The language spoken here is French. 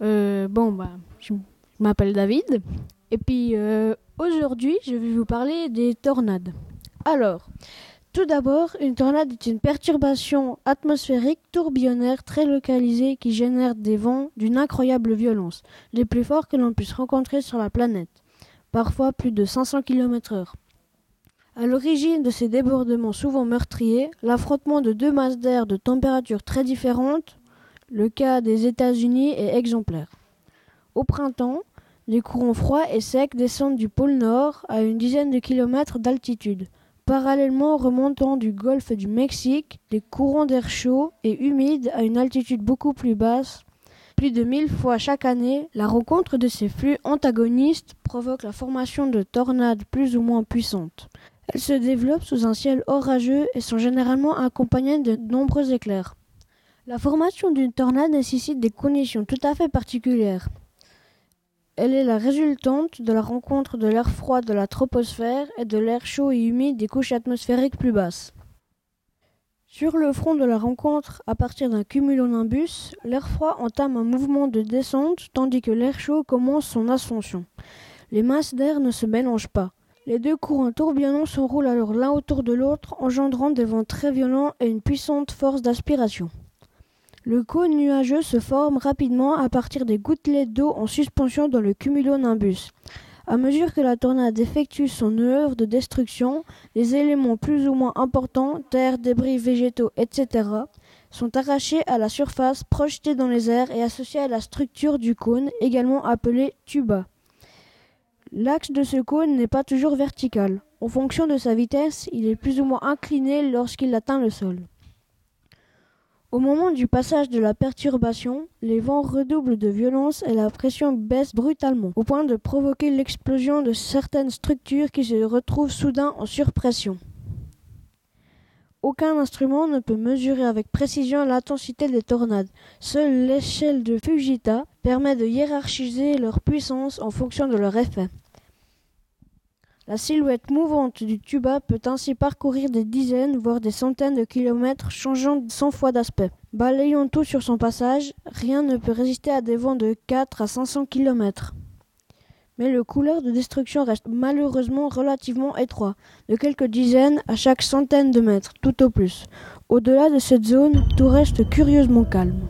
Euh, bon, bah, je m'appelle David. Et puis, euh, aujourd'hui, je vais vous parler des tornades. Alors, tout d'abord, une tornade est une perturbation atmosphérique tourbillonnaire très localisée qui génère des vents d'une incroyable violence, les plus forts que l'on puisse rencontrer sur la planète, parfois plus de 500 km/h. À l'origine de ces débordements souvent meurtriers, l'affrontement de deux masses d'air de températures très différentes, le cas des États-Unis est exemplaire. Au printemps, les courants froids et secs descendent du pôle Nord à une dizaine de kilomètres d'altitude. Parallèlement remontant du golfe du Mexique, des courants d'air chaud et humide à une altitude beaucoup plus basse, plus de mille fois chaque année, la rencontre de ces flux antagonistes provoque la formation de tornades plus ou moins puissantes. Elles se développent sous un ciel orageux et sont généralement accompagnées de nombreux éclairs. La formation d'une tornade nécessite des conditions tout à fait particulières. Elle est la résultante de la rencontre de l'air froid de la troposphère et de l'air chaud et humide des couches atmosphériques plus basses. Sur le front de la rencontre, à partir d'un cumulonimbus, l'air froid entame un mouvement de descente tandis que l'air chaud commence son ascension. Les masses d'air ne se mélangent pas. Les deux courants tourbillonnants s'enroulent alors l'un autour de l'autre, engendrant des vents très violents et une puissante force d'aspiration. Le cône nuageux se forme rapidement à partir des gouttelettes d'eau en suspension dans le cumulonimbus. À mesure que la tornade effectue son œuvre de destruction, les éléments plus ou moins importants, terre, débris végétaux, etc., sont arrachés à la surface, projetés dans les airs et associés à la structure du cône, également appelée tuba. L'axe de ce cône n'est pas toujours vertical. En fonction de sa vitesse, il est plus ou moins incliné lorsqu'il atteint le sol. Au moment du passage de la perturbation, les vents redoublent de violence et la pression baisse brutalement, au point de provoquer l'explosion de certaines structures qui se retrouvent soudain en surpression. Aucun instrument ne peut mesurer avec précision l'intensité des tornades. Seule l'échelle de Fujita permet de hiérarchiser leur puissance en fonction de leur effet. La silhouette mouvante du tuba peut ainsi parcourir des dizaines, voire des centaines de kilomètres, changeant cent fois d'aspect. Balayant tout sur son passage, rien ne peut résister à des vents de 4 à 500 kilomètres. Mais le couloir de destruction reste malheureusement relativement étroit, de quelques dizaines à chaque centaine de mètres, tout au plus. Au-delà de cette zone, tout reste curieusement calme.